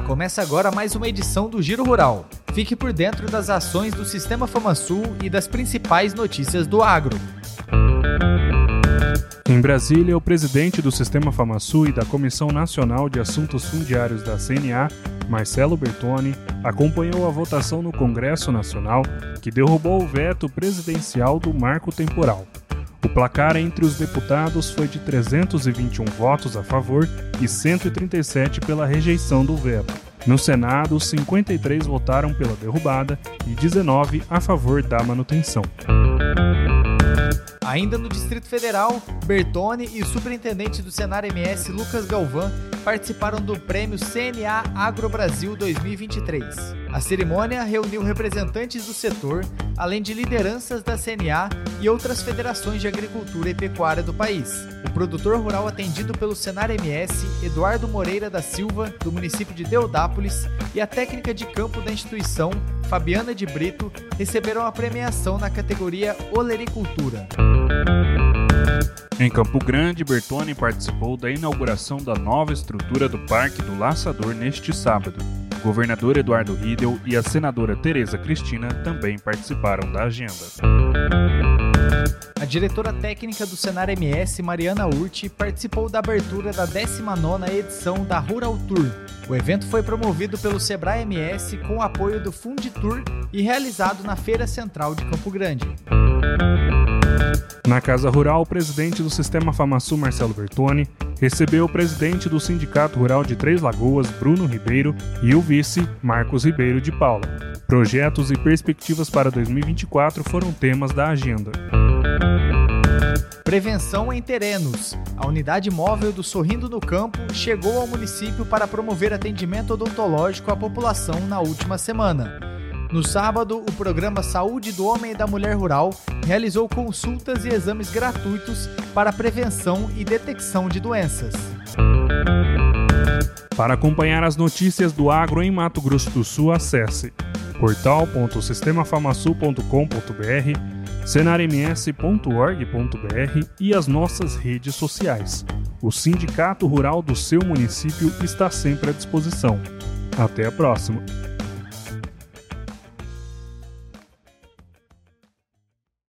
Começa agora mais uma edição do Giro Rural. Fique por dentro das ações do Sistema FamaSul e das principais notícias do agro. Em Brasília, o presidente do Sistema FamaSul e da Comissão Nacional de Assuntos Fundiários da CNA, Marcelo Bertoni, acompanhou a votação no Congresso Nacional que derrubou o veto presidencial do marco temporal. O placar entre os deputados foi de 321 votos a favor e 137 pela rejeição do veto. No Senado, 53 votaram pela derrubada e 19 a favor da manutenção. Ainda no Distrito Federal, Bertone e o superintendente do Senar MS, Lucas Galvão, participaram do prêmio CNA Agro Brasil 2023. A cerimônia reuniu representantes do setor, além de lideranças da CNA e outras federações de agricultura e pecuária do país. O produtor rural atendido pelo Senar MS, Eduardo Moreira da Silva, do município de Deodápolis, e a técnica de campo da instituição, Fabiana de Brito, receberam a premiação na categoria Olericultura. Em Campo Grande, Bertone participou da inauguração da nova estrutura do Parque do Laçador neste sábado. O governador Eduardo Riedel e a senadora Tereza Cristina também participaram da agenda. A diretora técnica do Senar MS, Mariana Urti, participou da abertura da 19ª edição da Rural Tour. O evento foi promovido pelo Sebrae MS com o apoio do Funditur e realizado na Feira Central de Campo Grande. Na Casa Rural, o presidente do Sistema FamaSul, Marcelo Bertoni, recebeu o presidente do Sindicato Rural de Três Lagoas, Bruno Ribeiro, e o vice, Marcos Ribeiro de Paula. Projetos e perspectivas para 2024 foram temas da agenda. Prevenção em Terenos. A unidade móvel do Sorrindo no Campo chegou ao município para promover atendimento odontológico à população na última semana. No sábado, o programa Saúde do Homem e da Mulher Rural realizou consultas e exames gratuitos para prevenção e detecção de doenças. Para acompanhar as notícias do agro em Mato Grosso do Sul, acesse portal.sistemafamasul.com.br, senarms.org.br e as nossas redes sociais. O Sindicato Rural do seu município está sempre à disposição. Até a próxima!